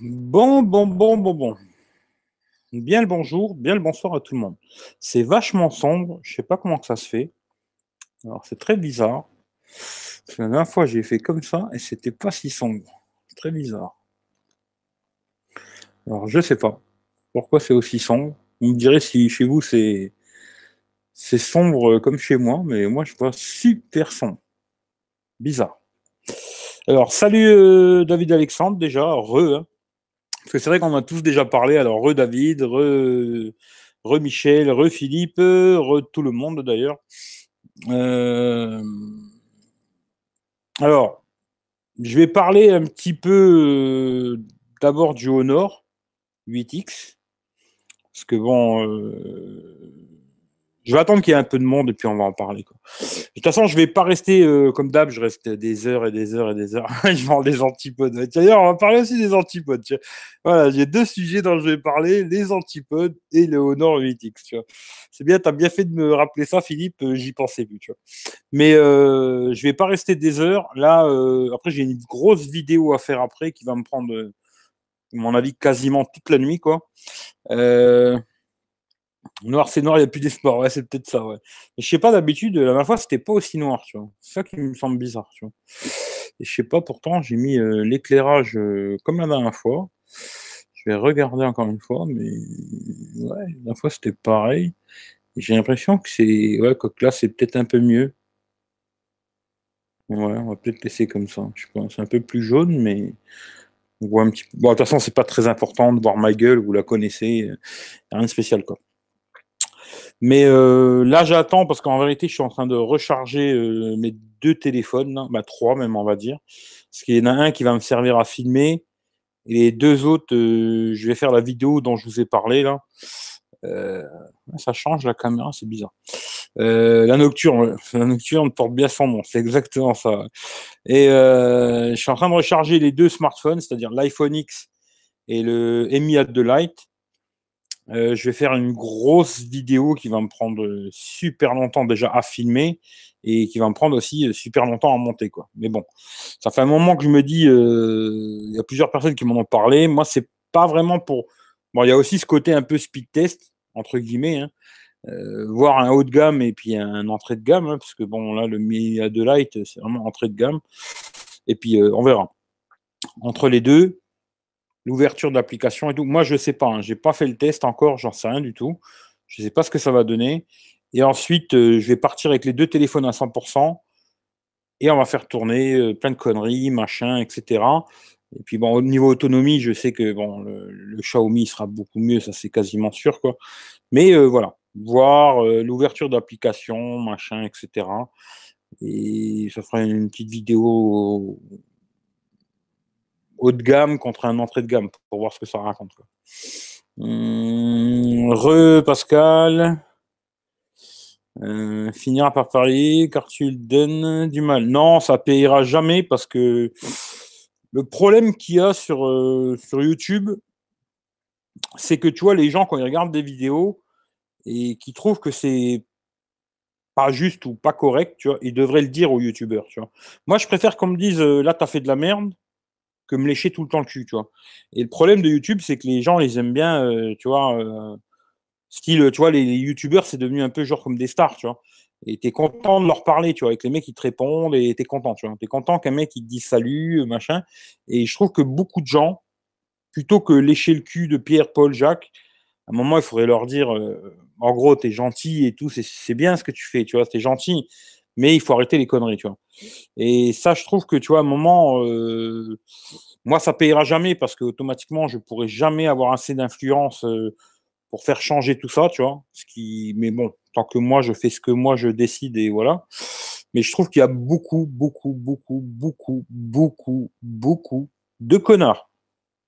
Bon, bon, bon, bon, bon. Bien le bonjour, bien le bonsoir à tout le monde. C'est vachement sombre, je sais pas comment que ça se fait. Alors c'est très bizarre. La dernière fois j'ai fait comme ça et c'était pas si sombre. Très bizarre. Alors je sais pas pourquoi c'est aussi sombre. Vous me direz si chez vous c'est c'est sombre comme chez moi, mais moi je vois super sombre. Bizarre. Alors salut euh, David Alexandre déjà, re. hein. Parce que c'est vrai qu'on a tous déjà parlé. Alors, re David, re, Michel, re Philippe, re tout le monde d'ailleurs. Euh, Alors, je vais parler un petit peu euh, d'abord du Honor 8X. Parce que bon, euh, je vais attendre qu'il y ait un peu de monde et puis on va en parler. De toute façon, je vais pas rester euh, comme d'hab, je reste des heures et des heures et des heures. je vends des antipodes. D'ailleurs, on va parler aussi des antipodes. Voilà, j'ai deux sujets dont je vais parler, les antipodes et le Honor 8X. Tu vois. C'est bien, tu as bien fait de me rappeler ça, Philippe, euh, j'y pensais plus. Mais euh, je vais pas rester des heures. Là, euh, après, j'ai une grosse vidéo à faire après qui va me prendre, à mon avis, quasiment toute la nuit. quoi. Noir, c'est noir, il n'y a plus d'espoir. Ouais, c'est peut-être ça, ouais. Mais je sais pas, d'habitude, la dernière fois, c'était pas aussi noir. C'est ça qui me semble bizarre, tu vois. Et je sais pas, pourtant, j'ai mis euh, l'éclairage euh, comme la dernière fois. Je vais regarder encore une fois, mais ouais, la dernière fois, c'était pareil. J'ai l'impression que c'est. Ouais, que là, c'est peut-être un peu mieux. Ouais, on va peut-être laisser comme ça. Je pas, c'est un peu plus jaune, mais on voit un petit. Bon, de toute façon, c'est pas très important de voir ma gueule, vous la connaissez. euh, Rien de spécial, quoi. Mais euh, là, j'attends parce qu'en vérité, je suis en train de recharger euh, mes deux téléphones, là, bah, trois même, on va dire. Parce qu'il y en a un qui va me servir à filmer et les deux autres, euh, je vais faire la vidéo dont je vous ai parlé là. Ça change la caméra, c'est bizarre. La nocturne, la nocturne porte bien son nom, c'est exactement ça. Et je suis en train de recharger les deux smartphones, c'est-à-dire l'iPhone X et le Mi A2 Lite. Euh, je vais faire une grosse vidéo qui va me prendre euh, super longtemps déjà à filmer et qui va me prendre aussi euh, super longtemps à monter quoi. Mais bon, ça fait un moment que je me dis, il y a plusieurs personnes qui m'en ont parlé. Moi, c'est pas vraiment pour. Bon, il y a aussi ce côté un peu speed test entre guillemets, hein. Voir un haut de gamme et puis un entrée de gamme, hein, parce que bon là le Mi A2 Lite c'est vraiment entrée de gamme. Et puis on verra. Entre les deux, l'ouverture de l'application et tout. Moi, je sais pas, hein, j'ai pas fait le test encore, j'en sais rien du tout. Je sais pas ce que ça va donner. Et ensuite, euh, je vais partir avec les deux téléphones à 100% et on va faire tourner euh, plein de conneries, machin, etc. Et puis bon, au niveau autonomie, je sais que bon, le, Xiaomi sera beaucoup mieux, ça c'est quasiment sûr quoi. Mais euh, voilà, voir l'ouverture d'application, machin, etc. Et ça fera une petite vidéo haut de gamme contre un entrée de gamme pour voir ce que ça raconte. Quoi. Hum, re Pascal. Euh, finira par parier car tu donnes du mal. Non, ça payera jamais parce que le problème qu'il y a sur, euh, YouTube, c'est que tu vois, les gens, quand ils regardent des vidéos et qui trouvent que c'est pas juste ou pas correct, tu vois, ils devraient le dire aux youtubeurs. Moi, je préfère qu'on me dise euh, là, t'as fait de la merde que me lécher tout le temps le cul, tu vois. Et le problème de YouTube, c'est que les gens les aiment bien, euh, tu vois, euh, style, tu vois, les, les youtubeurs, c'est devenu un peu genre comme des stars, tu vois. Et t'es content de leur parler, tu vois, avec les mecs qui te répondent et t'es content, tu vois. T'es content qu'un mec il te dise salut, euh, machin. Et je trouve que beaucoup de gens, plutôt que lécher le cul de Pierre, Paul, Jacques, à un moment, il faudrait leur dire, euh, en gros, t'es gentil et tout, c'est bien ce que tu fais, tu vois, t'es gentil, mais il faut arrêter les conneries, tu vois. Et ça, je trouve que, tu vois, à un moment, euh, moi, ça payera jamais parce que automatiquement, je pourrai jamais avoir assez d'influence euh, pour faire changer tout ça, tu vois. Ce qui, mais bon, tant que moi, je fais ce que moi je décide et voilà. Mais je trouve qu'il y a beaucoup, beaucoup, beaucoup, beaucoup, beaucoup, beaucoup de connards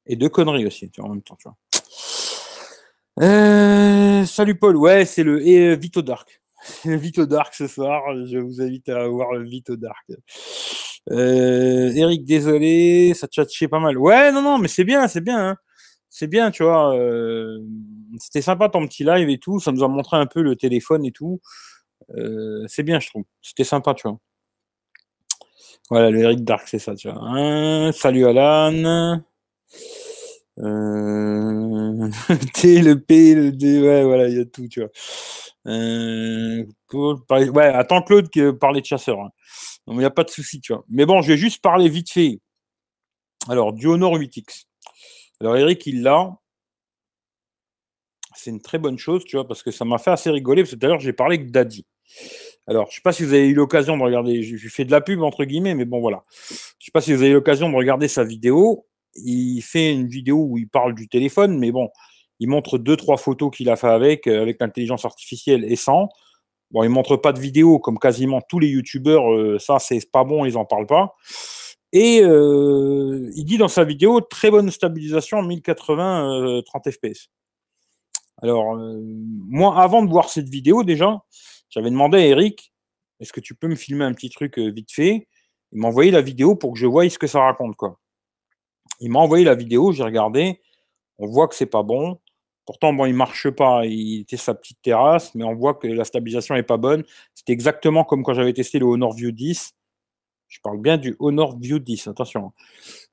et de conneries aussi, tu vois, en même temps, tu vois. Euh, salut Paul, ouais, c'est le et, euh, Vito Dark. Le Vito Dark ce soir, je vous invite à voir le Vito Dark. Euh, Eric, désolé, ça tchatchait pas mal. Ouais, non, non, mais c'est bien, c'est bien. hein. C'est bien, tu vois. euh, C'était sympa ton petit live et tout. Ça nous a montré un peu le téléphone et tout. Euh, c'est bien, je trouve. C'était sympa, tu vois. Voilà, le Eric Dark, c'est ça, tu vois. Hein, salut Alan. Euh... T, le P, le D, ouais, voilà, il y a tout, tu vois. Euh... Ouais, attends Claude que parler de chasseur. Hein. il n'y a pas de souci, tu vois. Mais bon, je vais juste parler vite fait. Alors, du Honor 8X. Alors, Eric, il l'a. C'est une très bonne chose, tu vois, parce que ça m'a fait assez rigoler, parce que tout à l'heure, j'ai parlé avec Daddy. Alors, je ne sais pas si vous avez eu l'occasion de regarder, je fais de la pub entre guillemets, mais bon voilà. Je ne sais pas si vous avez eu l'occasion de regarder sa vidéo. Il fait une vidéo où il parle du téléphone, mais bon, il montre deux, trois photos qu'il a fait avec, euh, avec l'intelligence artificielle et sans. Bon, il montre pas de vidéo comme quasiment tous les youtubeurs, euh, ça c'est pas bon, ils en parlent pas. Et euh, il dit dans sa vidéo très bonne stabilisation en 1080 30 fps. Alors moi, avant de voir cette vidéo déjà, j'avais demandé à Eric, est-ce que tu peux me filmer un petit truc vite fait? Il m'a envoyé la vidéo pour que je voie ce que ça raconte. Quoi. Il m'a envoyé la vidéo, j'ai regardé, on voit que c'est pas bon. Pourtant, bon, il marche pas. Il était sa petite terrasse, mais on voit que la stabilisation est pas bonne. C'était exactement comme quand j'avais testé le Honor View 10. Je parle bien du Honor View 10, attention. Hein.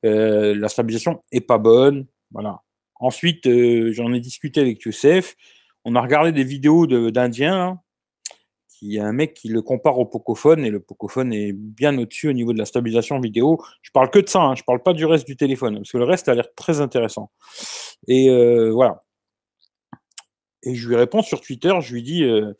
Euh, la stabilisation est pas bonne. Voilà. Ensuite, euh, j'en ai discuté avec Youssef. On a regardé des vidéos d'Indiens hein il y a un mec qui le compare au Pocophone et le Pocophone est bien au-dessus au niveau de la stabilisation vidéo. Je parle que de ça, hein, je parle pas du reste du téléphone parce que le reste a l'air très intéressant. Et euh, voilà. Et je lui réponds sur Twitter, je lui dis euh,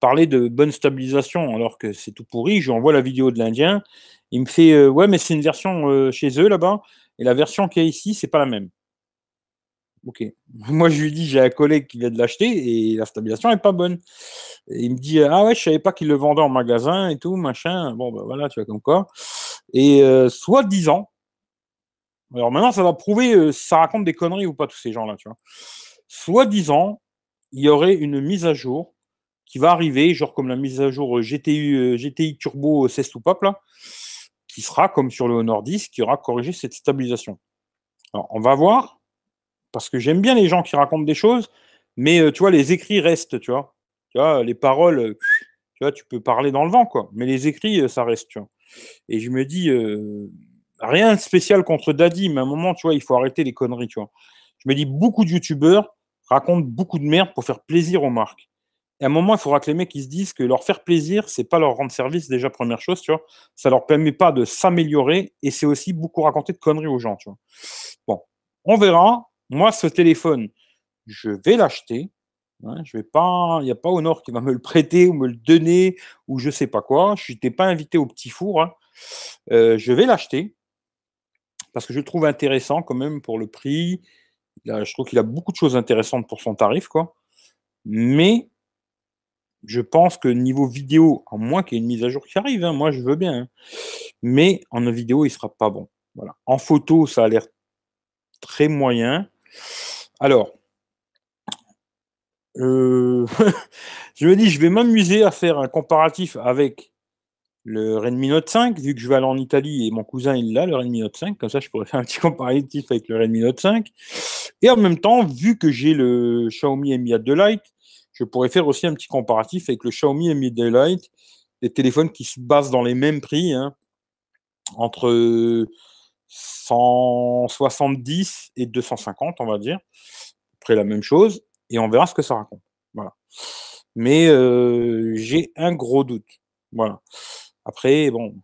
parler de bonne stabilisation alors que c'est tout pourri. Je lui envoie la vidéo de l'Indien. Il me fait euh, ouais, mais c'est une version chez eux là-bas et la version qu'il y a ici, c'est pas la même. Ok. Moi, je lui dis, j'ai un collègue qui vient de l'acheter et la stabilisation est pas bonne. il me dit, ah ouais, je savais pas qu'il le vendait en magasin et tout, machin. Bon, ben voilà, tu vois comme quoi. Et euh, soit 10 ans. Alors maintenant, ça va prouver euh, si ça raconte des conneries ou pas, tous ces gens-là, tu vois. Soit 10 ans, il y aurait une mise à jour qui va arriver, genre comme la mise à jour GTI, GTI Turbo 16 pop là, qui sera comme sur le Honor 10, qui aura corrigé cette stabilisation. Alors, on va voir parce que j'aime bien les gens qui racontent des choses, mais euh, tu vois, les écrits restent, tu vois. Tu vois, les paroles, euh, tu vois, tu peux parler dans le vent, quoi. Mais les écrits, euh, ça reste, tu vois. Et je me dis, rien de spécial contre Daddy, mais à un moment, tu vois, il faut arrêter les conneries, tu vois. Je me dis, beaucoup de youtubeurs racontent beaucoup de merde pour faire plaisir aux marques. Et à un moment, il faudra que les mecs ils se disent que leur faire plaisir, c'est pas leur rendre service, déjà, première chose, tu vois. Ça leur permet pas de s'améliorer et c'est aussi beaucoup raconter de conneries aux gens, tu vois. Bon, on verra moi, ce téléphone, je vais l'acheter. Hein, je vais pas, il n'y a pas Honor qui va me le prêter ou me le donner ou je sais pas quoi. Je n'étais pas invité au petit four. Hein. Euh, je vais l'acheter parce que je le trouve intéressant quand même pour le prix. je trouve qu'il a beaucoup de choses intéressantes pour son tarif. Mais je pense que niveau vidéo, à moins qu'il y ait une mise à jour qui arrive, hein, moi je veux bien. Mais en vidéo, il sera pas bon. En photo, ça a l'air très moyen. Alors, euh, je me dis, je vais m'amuser à faire un comparatif avec le Redmi Note 5, vu que je vais aller en Italie et mon cousin il l'a, le Redmi Note 5, comme ça je pourrais faire un petit comparatif avec le Redmi Note 5. Et en même temps, vu que j'ai le Xiaomi Mi A2 Lite, je pourrais faire aussi un petit comparatif avec le Xiaomi Mi A2 Lite, des téléphones qui se basent dans les mêmes prix, hein, entre 170 et 250, on va dire. Après la même chose, et on verra ce que ça raconte. Voilà. Mais euh, j'ai un gros doute. Voilà. Après, bon, on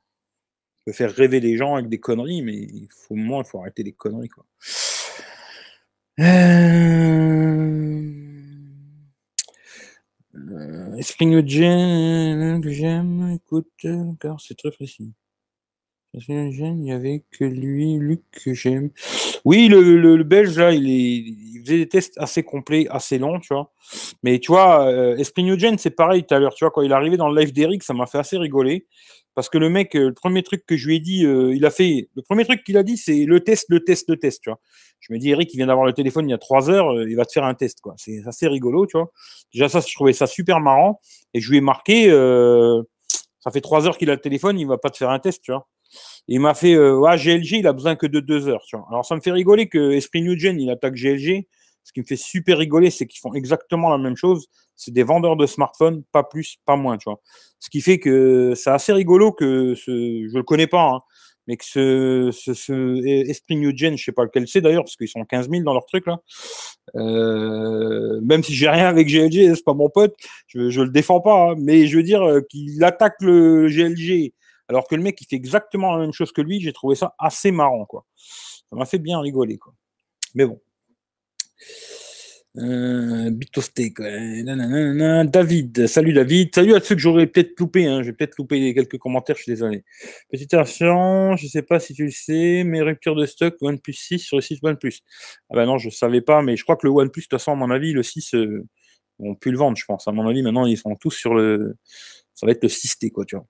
peut faire rêver les gens avec des conneries, mais il faut, au moins, il faut arrêter les conneries, quoi. Euh... Euh, Esprit que j'aime, écoute, c'est très précis. Il n'y avait que lui, Luc, que j'aime. Oui, le, le, Belge, là, il, est, il, faisait des tests assez complets, assez longs, tu vois. Mais tu vois, euh, c'est pareil tout à l'heure, tu vois, quand il est arrivé dans le live d'Eric, ça m'a fait assez rigoler. Parce que le mec, euh, le premier truc que je lui ai dit, euh, il a fait. Le premier truc qu'il a dit, c'est le test, le test, le test, tu vois. Je me dis, Eric, il vient d'avoir le téléphone il y a trois heures, il va te faire un test, quoi. C'est assez rigolo, tu vois. Déjà, ça, je trouvais ça super marrant. Et je lui ai marqué, ça fait trois heures qu'il a le téléphone, il va pas te faire un test, tu vois il m'a fait euh, GLG, il a besoin que de deux heures. Alors ça me fait rigoler que Esprit New Gen, il attaque GLG. Ce qui me fait super rigoler, c'est qu'ils font exactement la même chose. C'est des vendeurs de smartphones, pas plus, pas moins. Ce qui fait que c'est assez rigolo que ce... je le connais pas, hein, mais que ce, Esprit New Gen, je sais pas lequel c'est d'ailleurs, parce qu'ils sont 15 000 dans leur truc là. Euh, même si j'ai rien avec GLG, c'est pas mon pote, je, je le défends pas, hein, mais je veux dire euh, qu'il attaque le GLG, alors que le mec il fait exactement la même chose que lui, j'ai trouvé ça assez marrant quoi. Ça m'a fait bien rigoler quoi. Mais bon. Euh, Bitostek, David, salut David, salut à ceux que j'aurais peut-être loupé, hein. j'ai peut-être loupé quelques commentaires, je suis désolé. Petite version, je sais pas si tu le sais, mais rupture de stock OnePlus 6 sur le 6 OnePlus. Ah ben non, je savais pas, mais je crois que le OnePlus, de toute façon, à mon avis, le 6, euh, on peut le vendre, je pense. À mon avis, maintenant, ils sont tous sur le. Ça va être le 6T, quoi, tu vois.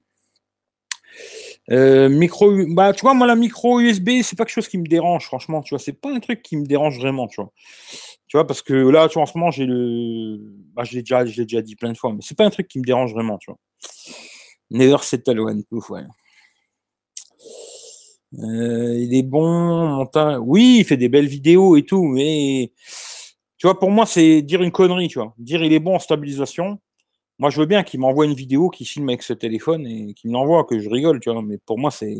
Euh, micro, bah, tu vois, moi, la micro USB, c'est pas quelque chose qui me dérange, franchement, tu vois, c'est pas un truc qui me dérange vraiment, tu vois. Tu vois, parce que là, tu en ce moment, j'ai le. Bah, je l'ai déjà, déjà dit plein de fois, mais c'est pas un truc qui me dérange vraiment, tu vois. Never settle one, ouais. Euh, il est bon, Oui, il fait des belles vidéos et tout, mais tu vois, pour moi, c'est dire une connerie, tu vois. Dire il est bon en stabilisation, moi, je veux bien qu'il m'envoie une vidéo qui filme avec ce téléphone et qu'il me l'envoie, que je rigole, tu vois. Mais pour moi, c'est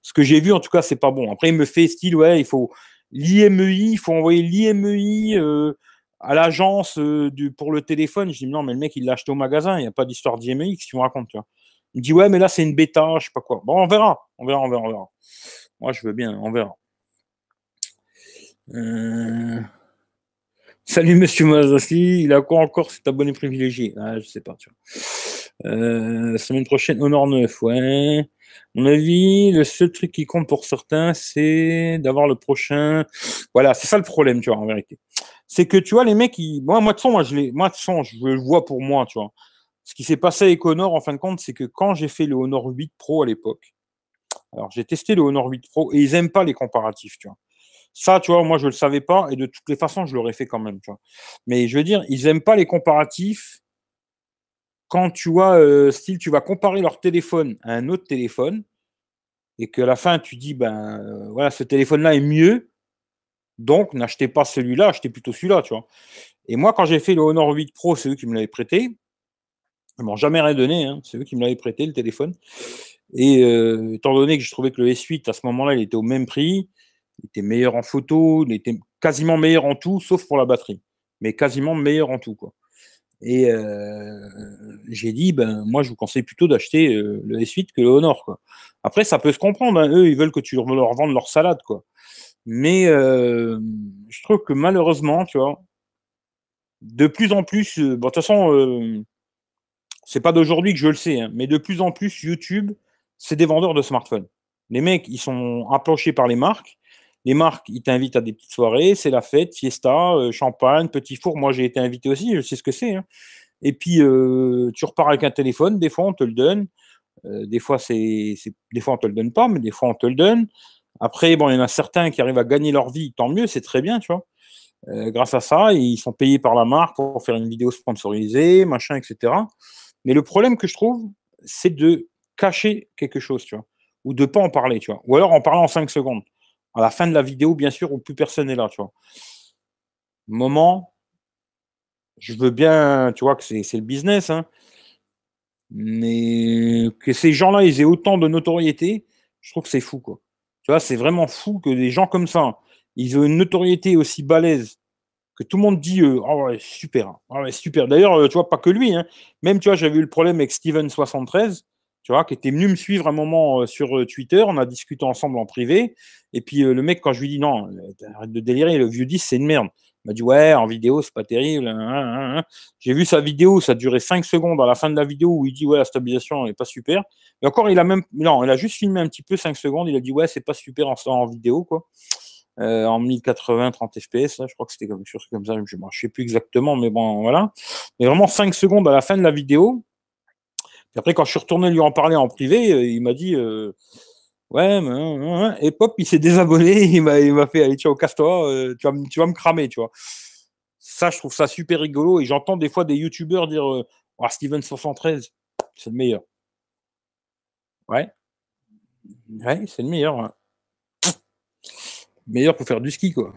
ce que j'ai vu, en tout cas, c'est pas bon. Après, il me fait style, ouais, il faut l'IMEI, il faut envoyer l'IMEI euh, à l'agence euh, pour le téléphone. Je dis, non, mais le mec, il l'a acheté au magasin, il n'y a pas d'histoire d'IMEI, que tu me racontes, tu vois. Il me dit, ouais, mais là, c'est une bêta, je sais pas quoi. Bon, on verra, on verra, on verra, on verra. Moi, je veux bien, on verra. Euh... Salut Monsieur Mazassi, il a quoi encore cet abonné privilégié? Ah, je sais pas, tu vois. Euh, semaine prochaine, Honor 9, ouais. mon avis, le seul truc qui compte pour certains, c'est d'avoir le prochain. Voilà, c'est ça le problème, tu vois, en vérité. C'est que, tu vois, les mecs, ils... moi, moi, de toute moi, je, moi, de je le vois pour moi, tu vois. Ce qui s'est passé avec Honor, en fin de compte, c'est que quand j'ai fait le Honor 8 Pro à l'époque, alors j'ai testé le Honor 8 Pro et ils aiment pas les comparatifs, tu vois. Ça, tu vois, moi, je ne le savais pas et de toutes les façons, je l'aurais fait quand même. Tu vois. Mais je veux dire, ils n'aiment pas les comparatifs quand tu vois, euh, style, tu vas comparer leur téléphone à un autre téléphone et qu'à la fin, tu dis, ben euh, voilà, ce téléphone-là est mieux. Donc, n'achetez pas celui-là, achetez plutôt celui-là, tu vois. Et moi, quand j'ai fait le Honor 8 Pro, c'est eux qui me l'avaient prêté. Ils m'ont jamais rien donné, hein. c'est eux qui me l'avaient prêté, le téléphone. Et euh, étant donné que je trouvais que le S8, à ce moment-là, il était au même prix, il était meilleur en photo, il était quasiment meilleur en tout, sauf pour la batterie. Mais quasiment meilleur en tout, quoi. Et euh, j'ai dit, ben, moi, je vous conseille plutôt d'acheter euh, le S8 que le Honor, quoi. Après, ça peut se comprendre. Hein. Eux, ils veulent que tu leur vendes leur salade, quoi. Mais euh, je trouve que malheureusement, tu vois, de plus en plus, de toute façon, c'est pas d'aujourd'hui que je le sais, hein, mais de plus en plus, YouTube, c'est des vendeurs de smartphones. Les mecs, ils sont approchés par les marques les marques, ils t'invitent à des petites soirées, c'est la fête, fiesta, euh, champagne, petit four. Moi, j'ai été invité aussi, je sais ce que c'est. Hein. Et puis, euh, tu repars avec un téléphone, des fois, on te le donne. Euh, des fois, c'est, des fois, on te le donne pas, mais des fois, on te le donne. Après, bon, il y en a certains qui arrivent à gagner leur vie, tant mieux, c'est très bien, tu vois. grâce à ça, ils sont payés par la marque pour faire une vidéo sponsorisée, machin, etc. Mais le problème que je trouve, c'est de cacher quelque chose, tu vois, ou de pas en parler, tu vois, ou alors en parlant en 5 secondes à la fin de la vidéo, bien sûr, où plus personne n'est là. Moment, je veux bien, tu vois, que c'est le business, hein, mais que ces gens-là, ils aient autant de notoriété, je trouve que c'est fou, quoi. Tu vois, c'est vraiment fou que des gens comme ça, ils ont une notoriété aussi balèze que tout le monde dit oh super, oh super. D'ailleurs, euh, tu vois, pas que lui, hein. même tu vois, j'avais eu le problème avec Steven73 tu vois, qui était venu me suivre un moment euh, sur euh, Twitter. On a discuté ensemble en privé. Et puis euh, le mec, quand je lui dis non, arrête de délirer, le vieux 10, c'est une merde. Il m'a dit ouais, en vidéo, c'est pas terrible. Hein, hein, hein, J'ai vu sa vidéo, ça durait 5 secondes à la fin de la vidéo où il dit ouais, la stabilisation n'est pas super. Et encore, il a même, non, il a juste filmé un petit peu 5 secondes. Il a dit ouais, c'est pas super en, vidéo, quoi. en 1080, 30 fps, je crois que c'était quelque chose comme ça. Je ne sais plus exactement, mais bon, voilà. Mais vraiment 5 secondes à la fin de la vidéo, après, quand je suis retourné lui en parler en privé, euh, il m'a dit euh, Ouais, et pop, il s'est désabonné, il m'a fait Allez, ciao, casse-toi, euh, tu, vas, me cramer, tu vois. Ça, je trouve ça super rigolo. Et j'entends des fois des youtubeurs dire oh, Steven73, c'est le meilleur. Ouais. Ouais, c'est le meilleur. Meilleur pour faire du ski, quoi.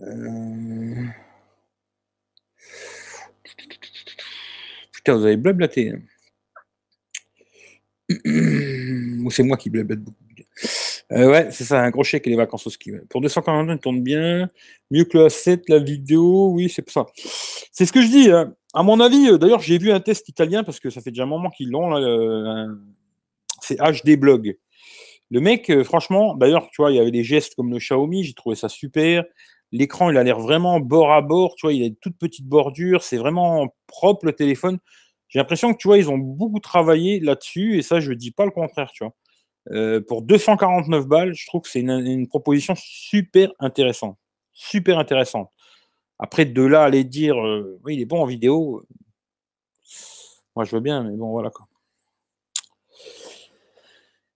Euh... Vous avez blablaté. Hein. c'est moi qui blabette beaucoup. Euh, ouais, c'est ça, un gros chèque et les vacances au ski. Pour 240, il tourne bien. Mieux que le A7, la vidéo, oui, c'est ça. C'est ce que je dis. Hein. À mon avis, euh, d'ailleurs, j'ai vu un test italien parce que ça fait déjà un moment qu'ils l'ont. c'est HD Blog. Le mec, euh, franchement, d'ailleurs, tu vois, il y avait des gestes comme le Xiaomi, j'ai trouvé ça super. L'écran, il a l'air vraiment bord à bord, tu vois, il a une toute petite bordure, c'est vraiment propre le téléphone. J'ai l'impression que, tu vois, ils ont beaucoup travaillé là-dessus, et ça, je ne dis pas le contraire. Euh, pour 249 balles, je trouve que c'est une, proposition super intéressante. Super intéressante. Après, de là, aller dire, euh, oui, il est bon en vidéo, moi, je veux bien, mais bon, voilà quoi.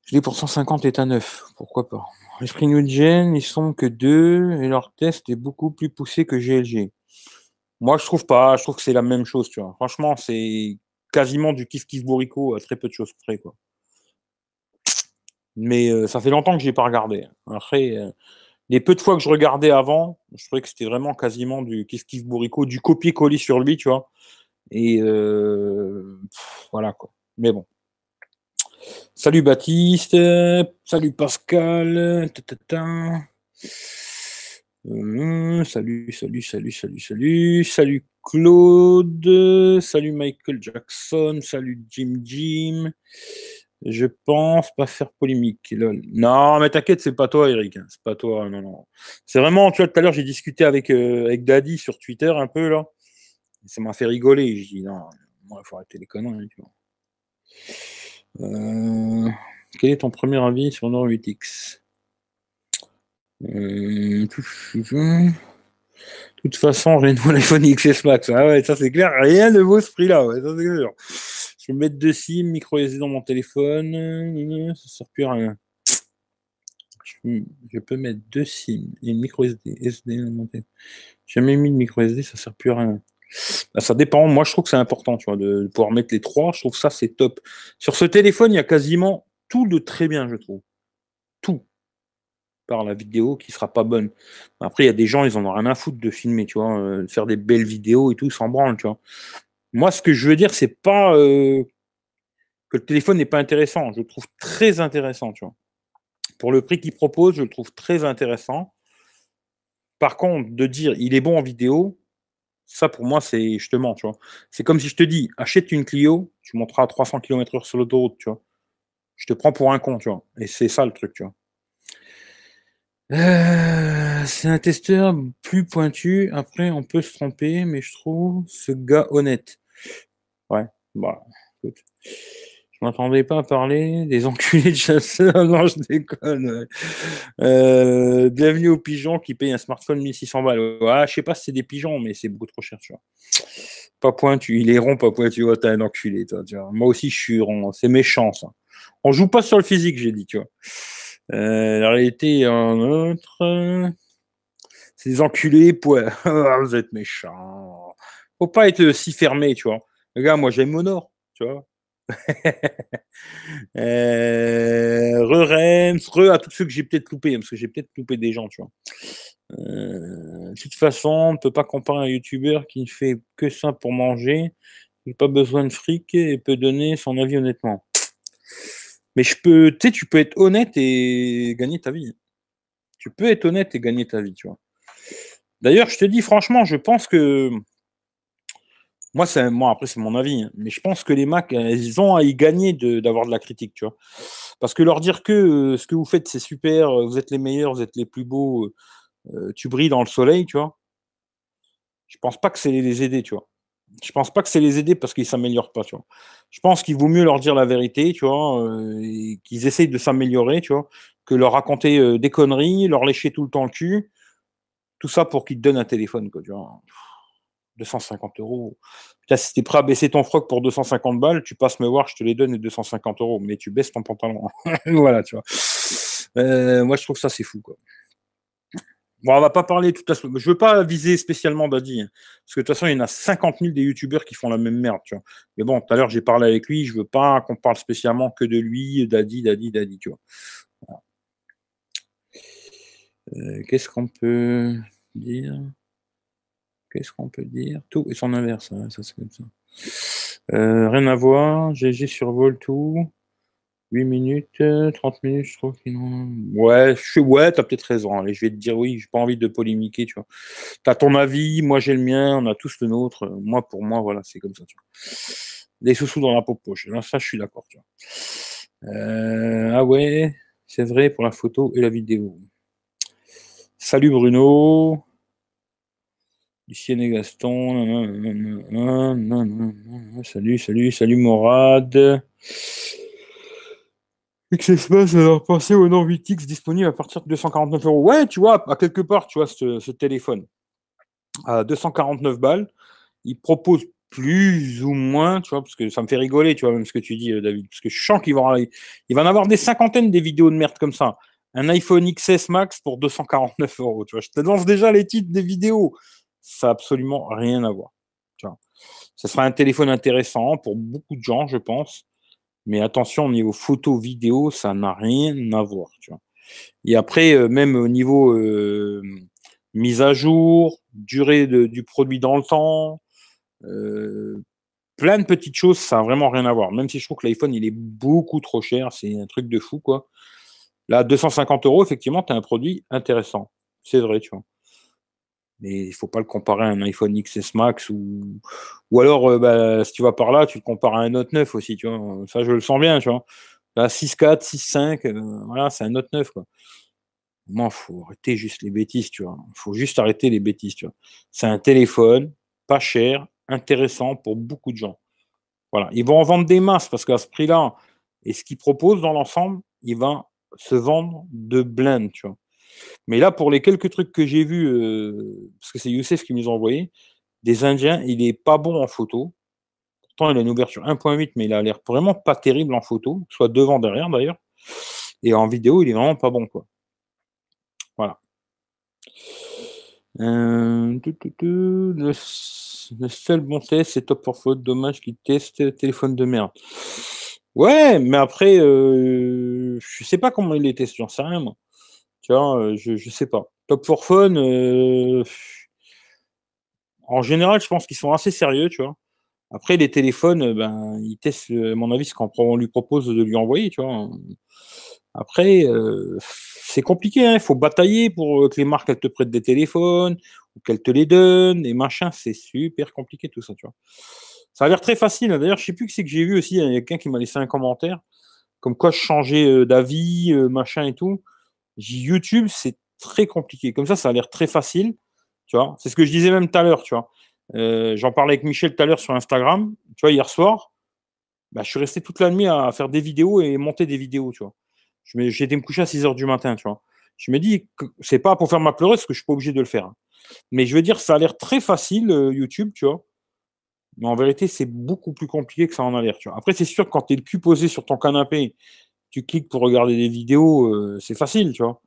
Je l'ai pour 150 et à 9, pourquoi pas. Esprit New Gen, ils sont que deux et leur test est beaucoup plus poussé que GLG. Moi, je trouve pas. Je trouve que c'est la même chose, tu vois. Franchement, c'est quasiment du kiff kiff bourrico à très peu de choses près, quoi. Mais euh, ça fait longtemps que je n'ai pas regardé. Après, euh, les peu de fois que je regardais avant, je trouvais que c'était vraiment quasiment du kiff kiff bourrico, du copier-coller sur lui, tu vois. Et euh, voilà, quoi. Mais bon. Salut Baptiste, salut Pascal, salut, salut, salut, salut, salut, salut Claude, salut Michael Jackson, salut Jim Jim. Je pense pas faire polémique. Non, mais t'inquiète, c'est pas toi, Eric. C'est pas toi. Non, non. C'est vraiment, tu vois, tout à l'heure, j'ai discuté avec, avec Daddy sur Twitter un peu, là. Ça m'a fait rigoler. Je dis, non, il faut arrêter les conneries. Euh, quel est ton premier avis sur Nord 8X euh, De toute façon, Renault l'iPhone XS Max. Ah ouais, ça c'est clair, rien ne vaut ce prix-là. Ouais, ça c'est clair. Je vais mettre deux SIM, micro SD dans mon téléphone. Ça sert plus à rien. Je peux mettre deux SIM et micro SD, SD dans mon téléphone. Jamais mis de micro SD, ça sert plus à rien. Bah, ça dépend. Moi, je trouve que c'est important, de, pouvoir mettre les trois. Je trouve ça, c'est top. Sur ce téléphone, il y a quasiment tout de très bien, je trouve. Tout. Par la vidéo qui sera pas bonne. Après, il y a des gens, ils en ont rien à foutre de filmer, tu vois, euh, faire des belles vidéos et tout, sans branle, tu vois. Moi, ce que je veux dire, c'est pas euh, que le téléphone n'est pas intéressant. Je le trouve très intéressant, tu vois. Pour le prix qu'il propose, je le trouve très intéressant. Par contre, de dire il est bon en vidéo, ça, pour moi, c'est justement, tu vois. C'est comme si je te dis, achète une Clio, tu monteras à 300 km/h sur l'autoroute, tu vois. Je te prends pour un con, tu vois. Et c'est ça le truc, tu vois. Euh, c'est un testeur plus pointu. Après, on peut se tromper, mais je trouve ce gars honnête. Ouais, bah, écoute. Je m'attendais pas parler des enculés de chasseurs. non, je déconne. Euh, bienvenue aux pigeons qui payent un smartphone 1600 balles. Ouais, je sais pas si c'est des pigeons, mais c'est beaucoup trop cher, tu vois. Pas pointu. Il est rond, pas pointu. Oh, t'es un enculé, toi. Moi aussi, je suis rond. C'est méchant, ça. On joue pas sur le physique, j'ai dit, tu vois. Euh, la réalité, un autre. C'est des enculés, poids. vous êtes méchants. Faut pas être si fermé, tu vois. Regarde, moi, j'aime Honor, tu vois. euh, re re à tous ceux que j'ai peut-être loupé, parce que j'ai peut-être loupé des gens, tu vois. Euh, de toute façon, on ne peut pas comparer un youtubeur qui ne fait que ça pour manger, qui n'a pas besoin de fric et peut donner son avis honnêtement. Mais je peux, tu sais, tu peux être honnête et gagner ta vie. Tu peux être honnête et gagner ta vie, tu vois. D'ailleurs, je te dis franchement, je pense que moi, moi après c'est mon avis, hein, mais je pense que les Macs, euh, ils ont à y gagner d'avoir de, la critique, tu vois. Parce que leur dire que euh, ce que vous faites c'est super, euh, vous êtes les meilleurs, vous êtes les plus beaux, tu brilles dans le soleil, tu vois. Je pense pas que c'est les aider, tu vois. Je pense pas que c'est les aider parce qu'ils s'améliorent pas, tu vois. Je pense qu'il vaut mieux leur dire la vérité, tu vois, qu'ils essayent de s'améliorer, tu vois, que leur raconter des conneries, leur lécher tout le temps le cul, tout ça pour qu'ils te donnent un téléphone, quoi, tu vois. 250 euros. si tu es prêt à baisser ton froc pour 250 balles, tu passes me voir, je te les donne les 250 euros, mais tu baisses ton pantalon. voilà, tu vois. Euh, moi, je trouve ça, c'est fou. Bon, on va pas parler tout à fait. Je veux pas viser spécialement Daddy, hein, parce que de toute façon, il y en a 50 000 des youtubeurs qui font la même merde, tu vois. Mais bon, tout à l'heure, j'ai parlé avec lui, je veux pas qu'on parle spécialement que de lui, Daddy, Daddy, Daddy, tu vois. Euh, qu'est-ce qu'on peut dire? Qu'est-ce qu'on peut dire? Tout et son inverse, hein, ça c'est comme ça. Euh, rien à voir, GG survole tout. 8 minutes, 30 euh, minutes, je trouve qu'ils Ouais, je suis, ouais, t'as peut-être raison. Allez, je vais te dire oui, j'ai pas envie de polémiquer, tu vois. T'as ton avis, moi j'ai le mien, on a tous le nôtre. Moi, pour moi, voilà, c'est comme ça, tu vois. Les sous-sous dans la peau poche. Là, ça, je suis d'accord, tu vois. Euh, ah ouais, c'est vrai pour la photo et la vidéo. Salut Bruno. Lucien et Gaston. Salut, salut, salut Morad. XSpace alors passer au Nord 8X disponible à partir de 249 euros. Ouais, tu vois, à quelque part, tu vois, ce, téléphone à 249 balles, il propose plus ou moins, tu vois, parce que ça me fait rigoler, tu vois, même ce que tu dis, euh, David, parce que je sens qu'il va, il va en avoir des cinquantaines des vidéos de merde comme ça. Un iPhone XS Max pour 249 euros, tu vois. Je te lance déjà les titres des vidéos. Ça n'a absolument rien à voir. Tu vois. Ce sera un téléphone intéressant pour beaucoup de gens, je pense. Mais attention, au niveau photo, vidéo, ça n'a rien à voir. Et après, euh, même au niveau euh, mise à jour, durée du produit dans le temps, euh, plein de petites choses, ça n'a vraiment rien à voir. Même si je trouve que l'iPhone, il est beaucoup trop cher, c'est un truc de fou, quoi. Là, 250 euros, effectivement, tu as un produit intéressant. C'est vrai, tu vois mais il faut pas le comparer à un iPhone XS Max ou ou alors euh, bah, si tu vas par là, tu le compares à un Note 9 aussi, tu vois. Ça je le sens bien, tu vois. Là 6.4, 6.5, euh, voilà, c'est un Note 9 quoi. Moi, faut arrêter juste les bêtises, tu vois. Faut juste arrêter les bêtises, tu vois. C'est un téléphone pas cher, intéressant pour beaucoup de gens. Voilà, ils vont en vendre des masses parce qu'à ce prix-là et ce qu'ils proposent dans l'ensemble, il va se vendre de blinde, tu vois. Mais là, pour les quelques trucs que j'ai vus, euh, parce que c'est Youssef qui nous a envoyé, des Indiens, il est pas bon en photo. Pourtant, il a une ouverture 1.8, mais il a l'air vraiment pas terrible en photo, soit devant, derrière d'ailleurs. Et en vidéo, il est vraiment pas bon, quoi. Voilà. Euh, le, seul bon test, c'est Top for Photo. Dommage qu'il teste téléphone de merde. Ouais, mais après, euh, je sais pas comment il les teste, j'en sais rien, moi. Euh, je, sais pas. Top for Fun, euh, en général, je pense qu'ils sont assez sérieux, tu vois. Après, les téléphones, euh, ben, ils testent, à mon avis, ce qu'on lui propose de lui envoyer, tu vois. Après, c'est compliqué, hein. il faut batailler pour que les marques elles te prêtent des téléphones ou qu'elles te les donnent et machin. C'est super compliqué tout ça, tu vois. Ça a l'air très facile. Hein. D'ailleurs, je sais plus que c'est que j'ai vu aussi. Il y a quelqu'un qui m'a laissé un commentaire comme quoi je changeais d'avis, machin et tout. YouTube, c'est très compliqué. Comme ça, ça a l'air très facile. C'est ce que je disais même tout à l'heure. Tu vois, euh, j'en parlais avec Michel tout à l'heure sur Instagram. Tu vois, hier soir, bah, je suis resté toute la nuit à faire des vidéos et monter des vidéos. Tu vois, j'ai été me coucher à 6 heures du matin. Tu vois, je me dis que c'est pas pour faire ma pleureuse que je suis pas obligé de le faire. Hein. Mais je veux dire, ça a l'air très facile euh, YouTube. Tu vois. Mais en vérité, c'est beaucoup plus compliqué que ça en a l'air. Après, c'est sûr que quand tu es le cul posé sur ton canapé tu cliques pour regarder des vidéos, euh, c'est facile, tu vois.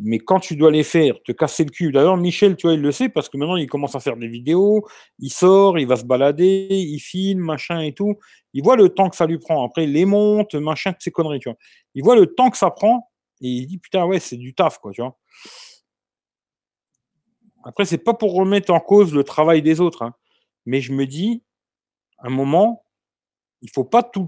Mais quand tu dois les faire, te casser le cul. D'ailleurs, Michel, tu vois, il le sait parce que maintenant, il commence à faire des vidéos, il sort, il va se balader, il filme, machin et tout. Il voit le temps que ça lui prend. Après, il les monte, machin, ces conneries, tu vois. Il voit le temps que ça prend et il dit, putain, ouais, c'est du taf, quoi, tu vois. Après, c'est pas pour remettre en cause le travail des autres, hein. mais je me dis, à un moment, il faut pas tout